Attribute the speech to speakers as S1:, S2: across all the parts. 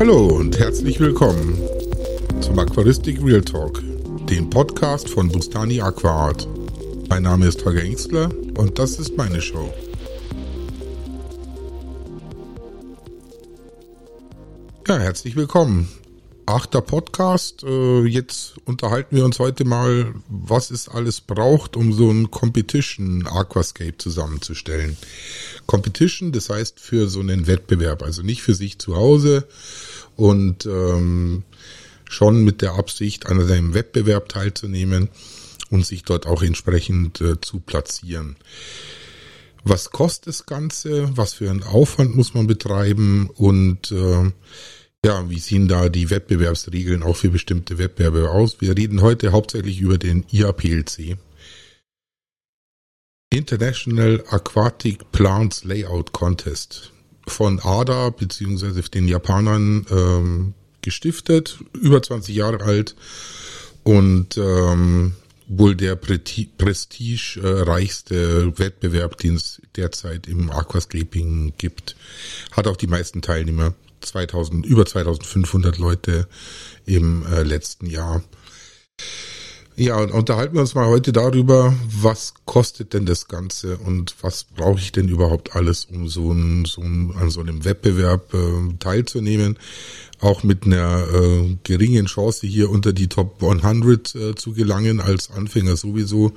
S1: Hallo und herzlich willkommen zum Aquaristik Real Talk, dem Podcast von Bustani Aquaart. Mein Name ist Holger Engstler und das ist meine Show. Ja, herzlich willkommen. Achter Podcast. Äh, jetzt unterhalten wir uns heute mal, was es alles braucht, um so ein Competition Aquascape zusammenzustellen. Competition, das heißt für so einen Wettbewerb, also nicht für sich zu Hause und ähm, schon mit der Absicht, an einem Wettbewerb teilzunehmen und sich dort auch entsprechend äh, zu platzieren. Was kostet das Ganze? Was für einen Aufwand muss man betreiben? Und äh, ja, wie sehen da die Wettbewerbsregeln auch für bestimmte Wettbewerbe aus? Wir reden heute hauptsächlich über den IAPLC. International Aquatic Plants Layout Contest von ADA beziehungsweise den Japanern ähm, gestiftet, über 20 Jahre alt und ähm, wohl der prestigereichste Wettbewerb, den es derzeit im Aquascaping gibt. Hat auch die meisten Teilnehmer, 2000, über 2500 Leute im äh, letzten Jahr. Ja, und unterhalten wir uns mal heute darüber, was kostet denn das Ganze und was brauche ich denn überhaupt alles, um so, ein, so ein, an so einem Wettbewerb äh, teilzunehmen. Auch mit einer äh, geringen Chance hier unter die Top 100 äh, zu gelangen, als Anfänger sowieso.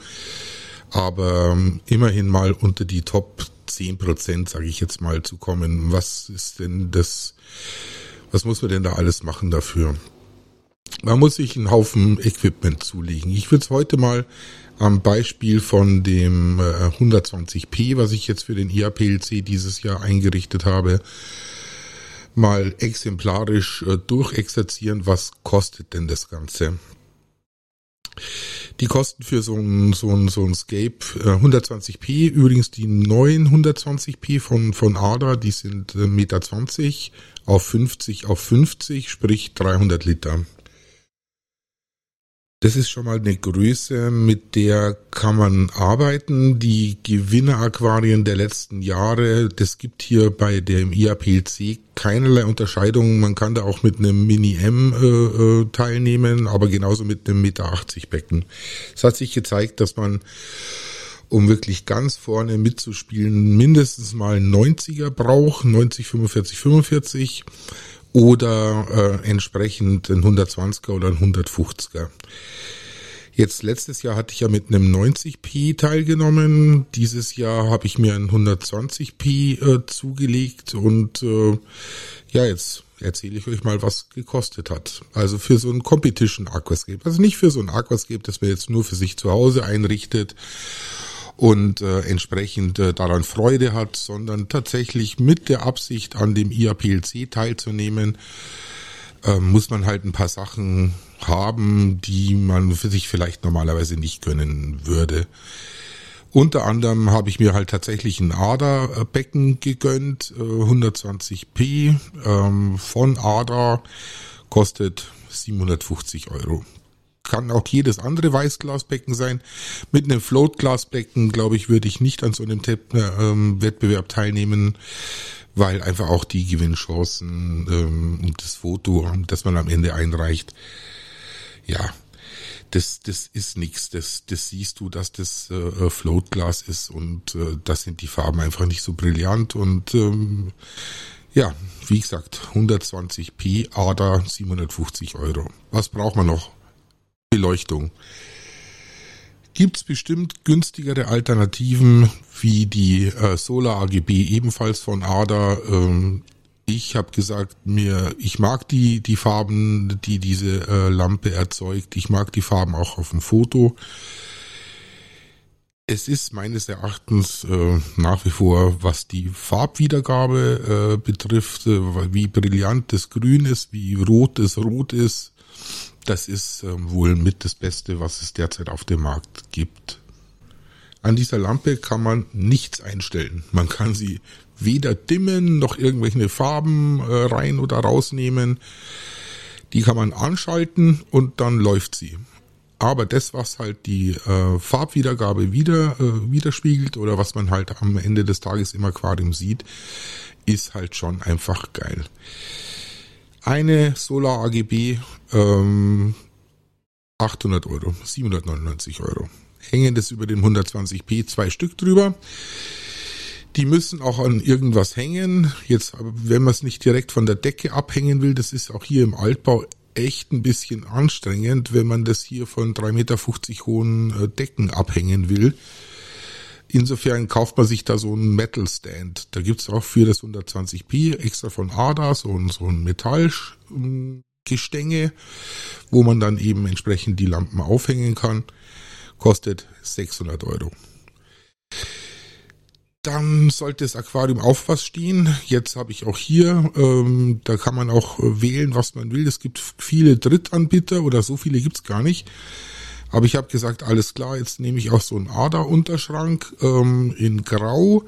S1: Aber ähm, immerhin mal unter die Top 10 Prozent, sage ich jetzt mal, zu kommen. Was ist denn das, was muss man denn da alles machen dafür? man muss sich einen Haufen Equipment zulegen. Ich würde es heute mal am Beispiel von dem 120p, äh, was ich jetzt für den IAPLC dieses Jahr eingerichtet habe, mal exemplarisch äh, durchexerzieren, was kostet denn das Ganze. Die Kosten für so ein, so ein, so ein Scape äh, 120p, übrigens die neuen 120p von, von ADA, die sind äh, Meter 20 auf 50 auf 50, sprich 300 Liter. Das ist schon mal eine Größe, mit der kann man arbeiten. Die Gewinneraquarien der letzten Jahre, das gibt hier bei dem IAPLC keinerlei Unterscheidungen. Man kann da auch mit einem Mini-M äh, äh, teilnehmen, aber genauso mit einem Meter 80 Becken. Es hat sich gezeigt, dass man um wirklich ganz vorne mitzuspielen, mindestens mal 90er braucht, 90, 45, 45 oder äh, entsprechend ein 120er oder ein 150er. Jetzt letztes Jahr hatte ich ja mit einem 90p teilgenommen. Dieses Jahr habe ich mir ein 120p äh, zugelegt und äh, ja, jetzt erzähle ich euch mal, was gekostet hat. Also für so ein Competition Aquascape. Also nicht für so ein Aquascape, das man jetzt nur für sich zu Hause einrichtet und äh, entsprechend äh, daran Freude hat, sondern tatsächlich mit der Absicht an dem IAPLC teilzunehmen, äh, muss man halt ein paar Sachen haben, die man für sich vielleicht normalerweise nicht können würde. Unter anderem habe ich mir halt tatsächlich ein ADA-Becken gegönnt, 120p äh, ähm, von ADA, kostet 750 Euro kann auch jedes andere Weißglasbecken sein. Mit einem Floatglasbecken, glaube ich, würde ich nicht an so einem ähm, Wettbewerb teilnehmen, weil einfach auch die Gewinnchancen ähm, und das Foto, das man am Ende einreicht, ja, das, das ist nichts. Das, das siehst du, dass das äh, Floatglas ist und äh, das sind die Farben einfach nicht so brillant und ähm, ja, wie gesagt, 120p ADA 750 Euro. Was braucht man noch? Beleuchtung. Gibt es bestimmt günstigere Alternativen wie die äh, Solar AGB ebenfalls von ADA? Ähm, ich habe gesagt, mir, ich mag die die Farben, die diese äh, Lampe erzeugt. Ich mag die Farben auch auf dem Foto. Es ist meines Erachtens äh, nach wie vor, was die Farbwiedergabe äh, betrifft, äh, wie brillant das Grün ist, wie rot das Rot ist, das ist äh, wohl mit das Beste, was es derzeit auf dem Markt gibt. An dieser Lampe kann man nichts einstellen. Man kann sie weder dimmen noch irgendwelche Farben äh, rein oder rausnehmen. Die kann man anschalten und dann läuft sie. Aber das, was halt die äh, Farbwiedergabe wieder äh, widerspiegelt oder was man halt am Ende des Tages im Aquarium sieht, ist halt schon einfach geil. Eine Solar AGB ähm, 800 Euro, 799 Euro. Hängen das über den 120p zwei Stück drüber. Die müssen auch an irgendwas hängen. Jetzt, wenn man es nicht direkt von der Decke abhängen will, das ist auch hier im Altbau echt ein bisschen anstrengend, wenn man das hier von 3,50 Meter hohen äh, Decken abhängen will. Insofern kauft man sich da so einen Metal Stand. Da gibt's auch für das 120p extra von ADA so ein, so ein Metallgestänge, wo man dann eben entsprechend die Lampen aufhängen kann. Kostet 600 Euro. Dann sollte das Aquarium auf was stehen. Jetzt habe ich auch hier, ähm, da kann man auch wählen, was man will. Es gibt viele Drittanbieter oder so viele gibt's gar nicht. Aber ich habe gesagt, alles klar, jetzt nehme ich auch so einen Ader-Unterschrank ähm, in Grau.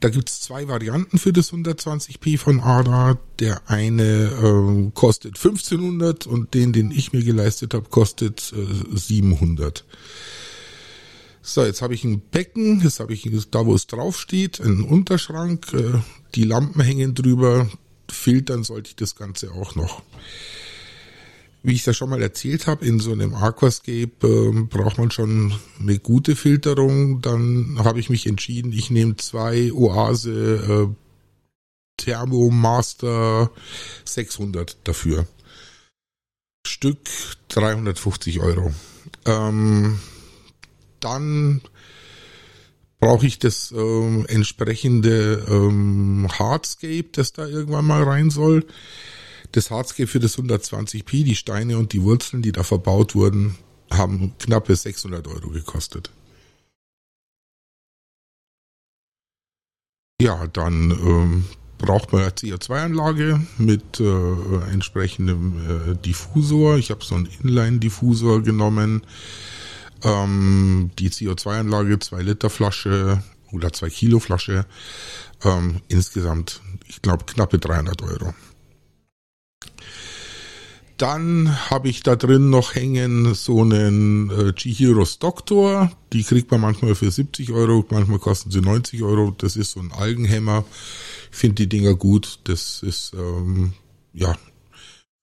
S1: Da gibt's zwei Varianten für das 120p von Ada. Der eine ähm, kostet 1500 und den, den ich mir geleistet habe, kostet äh, 700. So, jetzt habe ich ein Becken, jetzt habe ich da, wo es drauf einen Unterschrank, äh, die Lampen hängen drüber, filtern sollte ich das Ganze auch noch. Wie ich das schon mal erzählt habe, in so einem Aquascape äh, braucht man schon eine gute Filterung. Dann habe ich mich entschieden, ich nehme zwei Oase äh, Thermomaster 600 dafür. Stück 350 Euro. Ähm, dann brauche ich das ähm, entsprechende ähm, Hardscape, das da irgendwann mal rein soll das Hardscape für das 120p, die Steine und die Wurzeln, die da verbaut wurden, haben knappe 600 Euro gekostet. Ja, dann ähm, braucht man eine CO2-Anlage mit äh, entsprechendem äh, Diffusor. Ich habe so einen Inline-Diffusor genommen. Ähm, die CO2-Anlage, 2 Liter Flasche oder 2 Kilo Flasche. Ähm, insgesamt, ich glaube, knappe 300 Euro. Dann habe ich da drin noch hängen so einen äh, Chihiros Doktor. Die kriegt man manchmal für 70 Euro, manchmal kosten sie 90 Euro. Das ist so ein Algenhämmer. Ich finde die Dinger gut. Das ist ähm, ja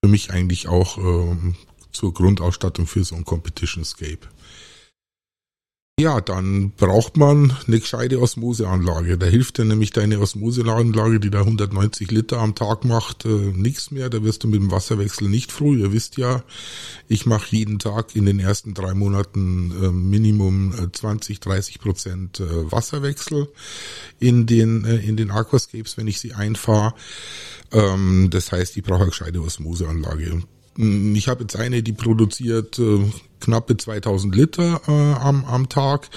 S1: für mich eigentlich auch ähm, zur Grundausstattung für so ein Competition Scape. Ja, dann braucht man eine gescheite Osmoseanlage. Da hilft dir nämlich deine Osmoseanlage, die da 190 Liter am Tag macht, äh, nichts mehr. Da wirst du mit dem Wasserwechsel nicht froh. Ihr wisst ja, ich mache jeden Tag in den ersten drei Monaten äh, Minimum 20, äh, 30 Prozent äh, Wasserwechsel in den, äh, in den Aquascapes, wenn ich sie einfahre. Ähm, das heißt, ich brauche eine gescheite Osmoseanlage. Ich habe jetzt eine, die produziert äh, knappe 2000 Liter äh, am, am Tag.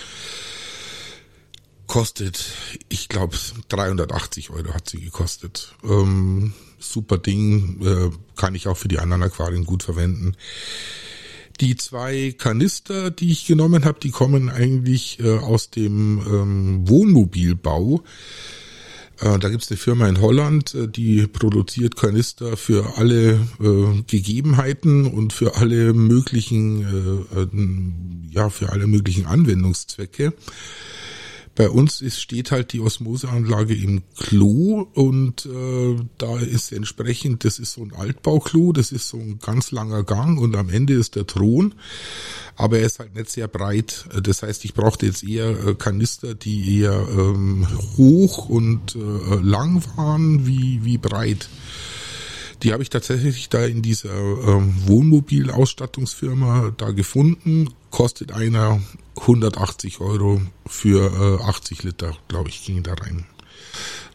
S1: Kostet, ich glaube, 380 Euro hat sie gekostet. Ähm, super Ding, äh, kann ich auch für die anderen Aquarien gut verwenden. Die zwei Kanister, die ich genommen habe, die kommen eigentlich äh, aus dem ähm, Wohnmobilbau. Äh, da gibt es eine Firma in Holland, äh, die produziert Kanister für alle äh, Gegebenheiten und für alle möglichen, äh, äh, ja, für alle möglichen Anwendungszwecke. Bei uns ist, steht halt die Osmoseanlage im Klo und äh, da ist entsprechend, das ist so ein Altbauklo, das ist so ein ganz langer Gang und am Ende ist der Thron, aber er ist halt nicht sehr breit. Das heißt, ich brauchte jetzt eher äh, Kanister, die eher ähm, hoch und äh, lang waren wie, wie breit. Die habe ich tatsächlich da in dieser ähm, Wohnmobilausstattungsfirma da gefunden. Kostet einer 180 Euro für äh, 80 Liter, glaube ich, ging da rein.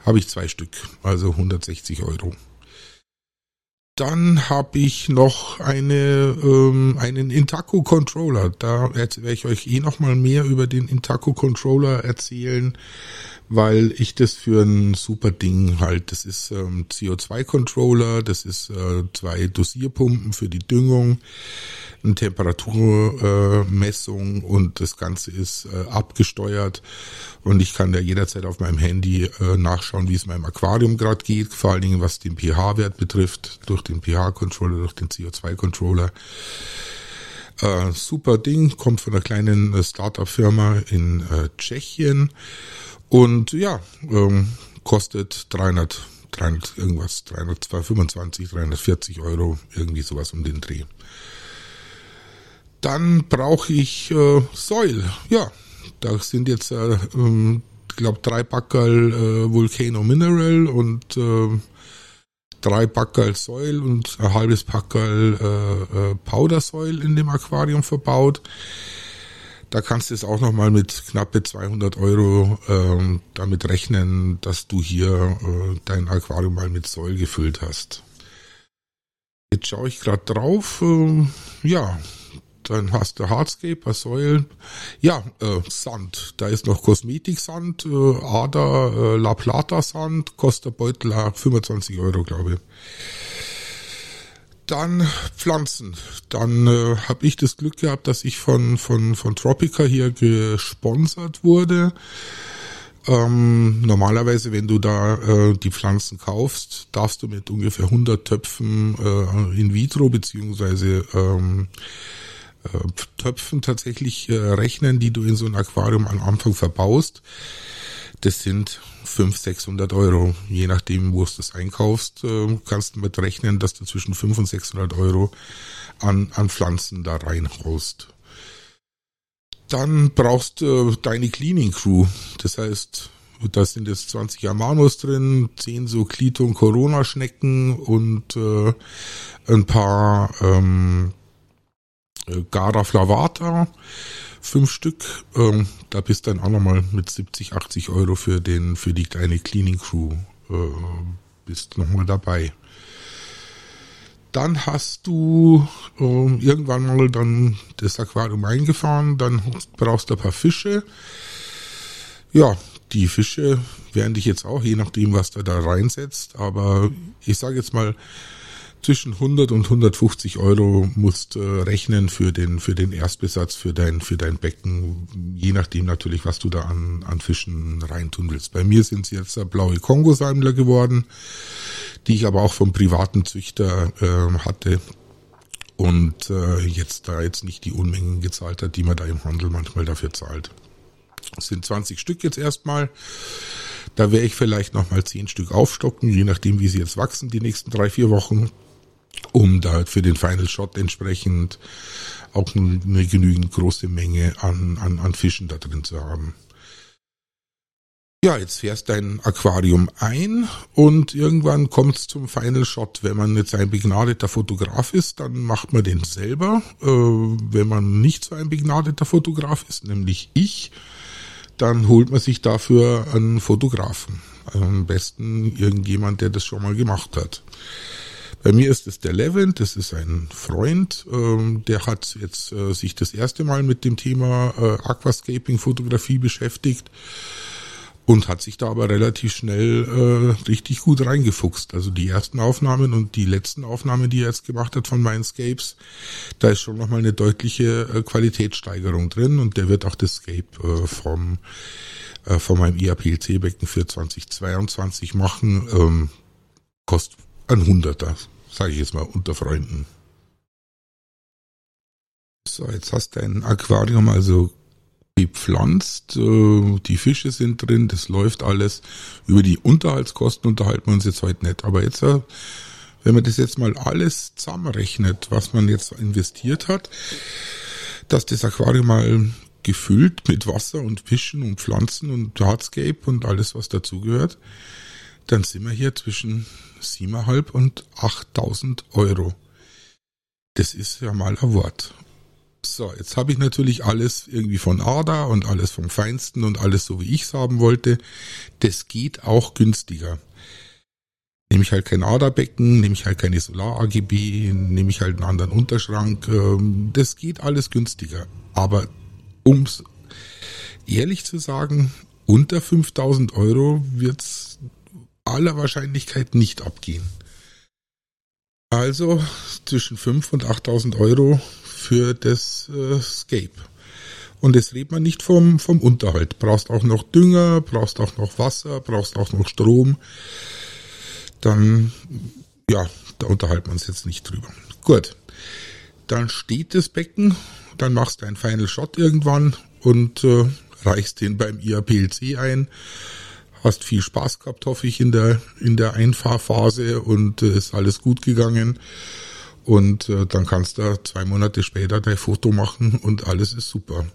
S1: Habe ich zwei Stück, also 160 Euro. Dann habe ich noch eine, ähm, einen Intaco Controller. Da werde ich euch eh noch mal mehr über den Intaco Controller erzählen weil ich das für ein super Ding halt, das ist ähm, CO2-Controller, das ist äh, zwei Dosierpumpen für die Düngung, eine Temperaturmessung äh, und das Ganze ist äh, abgesteuert und ich kann da jederzeit auf meinem Handy äh, nachschauen, wie es meinem Aquarium gerade geht, vor allen Dingen was den pH-Wert betrifft, durch den pH-Controller, durch den CO2-Controller. Äh, super Ding, kommt von einer kleinen äh, Startup-Firma in äh, Tschechien und ja, ähm, kostet 300, 300, irgendwas, 325, 340 Euro, irgendwie sowas um den Dreh. Dann brauche ich äh, Soil. Ja, da sind jetzt, äh, ähm, glaube drei Backerl äh, Volcano Mineral und äh, drei Backerl Soil und ein halbes Packerl äh, äh, Powder Soil in dem Aquarium verbaut. Da kannst du es auch nochmal mit knappe 200 Euro ähm, damit rechnen, dass du hier äh, dein Aquarium mal mit Soil gefüllt hast. Jetzt schaue ich gerade drauf. Äh, ja, dann hast du Hardscape, Säulen. Ja, äh, Sand. Da ist noch Kosmetiksand, äh, Ada, äh, La Plata Sand, kostet Beutel 25 Euro, glaube ich. Dann Pflanzen. Dann äh, habe ich das Glück gehabt, dass ich von, von, von Tropica hier gesponsert wurde. Ähm, normalerweise, wenn du da äh, die Pflanzen kaufst, darfst du mit ungefähr 100 Töpfen äh, in vitro beziehungsweise ähm, äh, Töpfen tatsächlich äh, rechnen, die du in so ein Aquarium am Anfang verbaust. Das sind 500, 600 Euro. Je nachdem, wo du das einkaufst, äh, kannst du mit rechnen, dass du zwischen 500 und 600 Euro an, an Pflanzen da reinhaust. Dann brauchst du äh, deine Cleaning Crew. Das heißt, da sind jetzt 20 Amanos drin, 10 so Clito- und Corona-Schnecken und äh, ein paar ähm, äh, Gara Flavata, fünf Stück. Ähm, da bist dann auch nochmal mit 70, 80 Euro für den, für die kleine Cleaning Crew äh, bist nochmal dabei. Dann hast du äh, irgendwann mal dann das Aquarium eingefahren, dann brauchst du ein paar Fische. Ja, die Fische werden dich jetzt auch, je nachdem, was du da reinsetzt, aber ich sage jetzt mal, zwischen 100 und 150 Euro musst äh, rechnen für den für den Erstbesatz für dein für dein Becken, je nachdem natürlich, was du da an an Fischen reintun willst. Bei mir sind es jetzt blaue Kongosammler geworden, die ich aber auch vom privaten Züchter äh, hatte und äh, jetzt da jetzt nicht die Unmengen gezahlt hat, die man da im Handel manchmal dafür zahlt. Das sind 20 Stück jetzt erstmal. Da werde ich vielleicht nochmal 10 Stück aufstocken, je nachdem, wie sie jetzt wachsen, die nächsten drei, vier Wochen um da für den Final Shot entsprechend auch eine genügend große Menge an, an, an Fischen da drin zu haben. Ja, jetzt fährst dein Aquarium ein und irgendwann kommt es zum Final Shot. Wenn man jetzt ein begnadeter Fotograf ist, dann macht man den selber. Äh, wenn man nicht so ein begnadeter Fotograf ist, nämlich ich, dann holt man sich dafür einen Fotografen. Am besten irgendjemand, der das schon mal gemacht hat. Bei mir ist es der Levent, das ist ein Freund, ähm, der hat jetzt äh, sich das erste Mal mit dem Thema äh, Aquascaping-Fotografie beschäftigt und hat sich da aber relativ schnell äh, richtig gut reingefuchst. Also die ersten Aufnahmen und die letzten Aufnahmen, die er jetzt gemacht hat von Mindscapes, da ist schon nochmal eine deutliche äh, Qualitätssteigerung drin und der wird auch das Scape äh, vom äh, von meinem IAPLC-Becken für 2022 machen. Ähm, kostet ein Hunderter sage ich jetzt mal, unter Freunden. So, jetzt hast du ein Aquarium also bepflanzt, äh, die Fische sind drin, das läuft alles. Über die Unterhaltskosten unterhalten wir uns jetzt heute nicht. Aber jetzt, äh, wenn man das jetzt mal alles zusammenrechnet, was man jetzt investiert hat, dass das Aquarium mal gefüllt mit Wasser und Fischen und Pflanzen und Hardscape und alles, was dazugehört, dann sind wir hier zwischen 7.500 und 8.000 Euro. Das ist ja mal ein Wort. So, jetzt habe ich natürlich alles irgendwie von Ada und alles vom Feinsten und alles so, wie ich es haben wollte. Das geht auch günstiger. Nehme ich halt kein Aderbecken, nehme ich halt keine Solar-AGB, nehme ich halt einen anderen Unterschrank. Ähm, das geht alles günstiger. Aber ums ehrlich zu sagen, unter 5000 Euro wird's aller Wahrscheinlichkeit nicht abgehen. Also zwischen 5 und 8000 Euro für das äh, Scape. Und jetzt redet man nicht vom, vom Unterhalt. Brauchst auch noch Dünger, brauchst auch noch Wasser, brauchst auch noch Strom. Dann, ja, da unterhalten wir uns jetzt nicht drüber. Gut. Dann steht das Becken, dann machst du einen Final Shot irgendwann und äh, reichst den beim IAPLC ein Hast viel Spaß gehabt, hoffe ich, in der, in der Einfahrphase und äh, ist alles gut gegangen. Und äh, dann kannst du zwei Monate später dein Foto machen und alles ist super.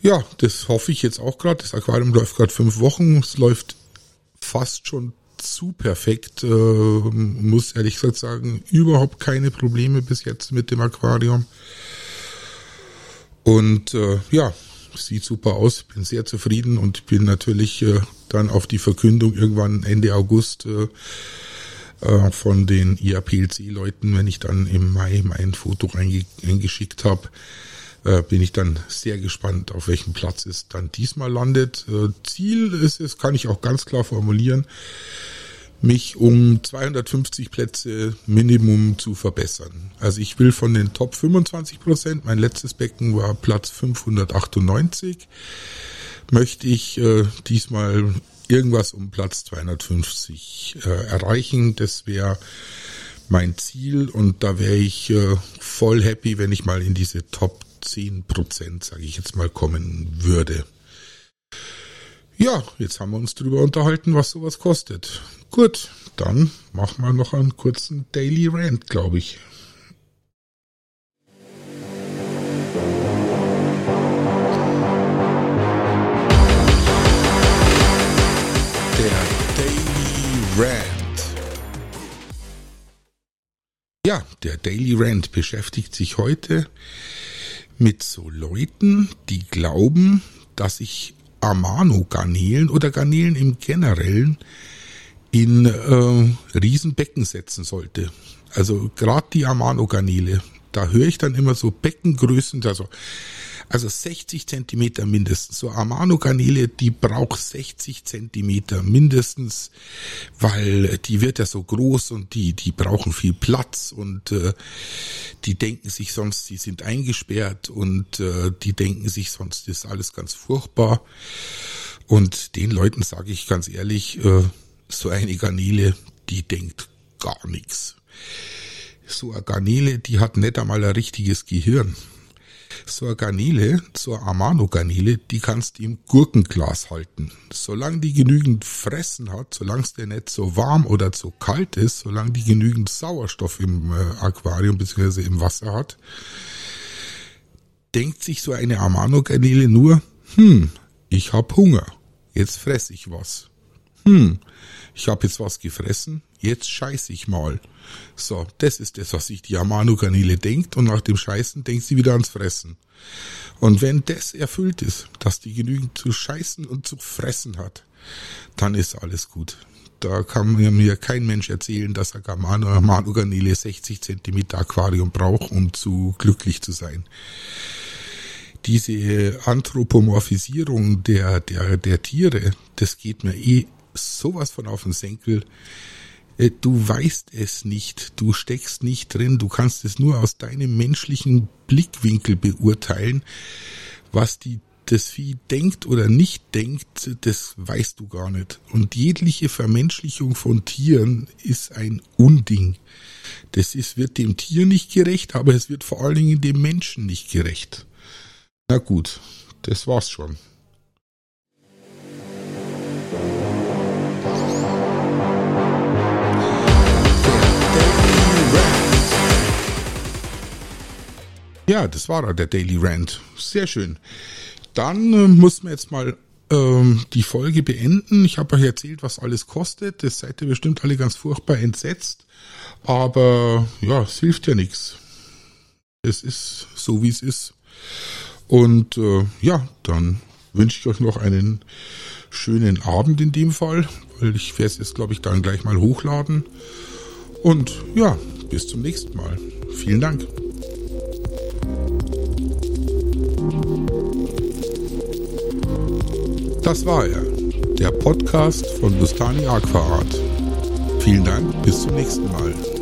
S1: Ja, das hoffe ich jetzt auch gerade. Das Aquarium läuft gerade fünf Wochen. Es läuft fast schon zu perfekt. Äh, muss ehrlich gesagt sagen, überhaupt keine Probleme bis jetzt mit dem Aquarium. Und äh, ja, sieht super aus. Bin sehr zufrieden und bin natürlich äh, dann auf die Verkündung irgendwann Ende August äh, äh, von den IAPLC-Leuten, wenn ich dann im Mai mein Foto eingeschickt habe, äh, bin ich dann sehr gespannt, auf welchem Platz es dann diesmal landet. Äh, Ziel ist es, kann ich auch ganz klar formulieren, mich um 250 Plätze Minimum zu verbessern. Also ich will von den Top 25 Prozent, mein letztes Becken war Platz 598, möchte ich äh, diesmal irgendwas um Platz 250 äh, erreichen. Das wäre mein Ziel und da wäre ich äh, voll happy, wenn ich mal in diese Top 10 Prozent, sage ich jetzt mal, kommen würde. Ja, jetzt haben wir uns drüber unterhalten, was sowas kostet. Gut, dann machen wir noch einen kurzen Daily Rant, glaube ich. Der Daily Rant. Ja, der Daily Rant beschäftigt sich heute mit so Leuten, die glauben, dass ich Amano-Garnelen oder Garnelen im Generellen in äh, Riesenbecken setzen sollte. Also gerade die Amano-Garnele, da höre ich dann immer so Beckengrößen, also also 60 Zentimeter mindestens. So Amano-Garnele, die braucht 60 Zentimeter mindestens, weil die wird ja so groß und die, die brauchen viel Platz und äh, die denken sich sonst, die sind eingesperrt und äh, die denken sich sonst, ist alles ganz furchtbar. Und den Leuten sage ich ganz ehrlich, äh, so eine Garnele, die denkt gar nichts. So eine Garnele, die hat nicht einmal ein richtiges Gehirn so eine Garnele, so eine Amano-Garnele, die kannst du im Gurkenglas halten. Solange die genügend Fressen hat, solange es dir nicht so warm oder zu kalt ist, solange die genügend Sauerstoff im äh, Aquarium bzw. im Wasser hat, denkt sich so eine Amano-Garnele nur, hm, ich hab Hunger, jetzt fress ich was. Hm, ich hab jetzt was gefressen, jetzt scheiß ich mal. So, das ist das, was sich die Amano-Garnele denkt und nach dem Scheißen denkt sie wieder ans Fressen. Und wenn das erfüllt ist, dass die genügend zu scheißen und zu fressen hat, dann ist alles gut. Da kann mir kein Mensch erzählen, dass ein Amano-Garnele 60 Zentimeter Aquarium braucht, um zu glücklich zu sein. Diese Anthropomorphisierung der, der, der Tiere, das geht mir eh sowas von auf den Senkel. Äh, du weißt es nicht, du steckst nicht drin, du kannst es nur aus deinem menschlichen Blickwinkel beurteilen. Was die, das Vieh denkt oder nicht denkt, das weißt du gar nicht. Und jegliche Vermenschlichung von Tieren ist ein Unding. Das ist, wird dem Tier nicht gerecht, aber es wird vor allen Dingen dem Menschen nicht gerecht. Na gut, das war's schon. Ja, das war der Daily Rant. Sehr schön. Dann äh, muss man jetzt mal ähm, die Folge beenden. Ich habe euch erzählt, was alles kostet. Das seid ihr bestimmt alle ganz furchtbar entsetzt. Aber ja, es hilft ja nichts. Es ist so, wie es ist. Und äh, ja, dann wünsche ich euch noch einen schönen Abend in dem Fall, weil ich werde es jetzt, glaube ich, dann gleich mal hochladen. Und ja, bis zum nächsten Mal. Vielen Dank. Das war er, der Podcast von Bustani Aquaart. Vielen Dank, bis zum nächsten Mal.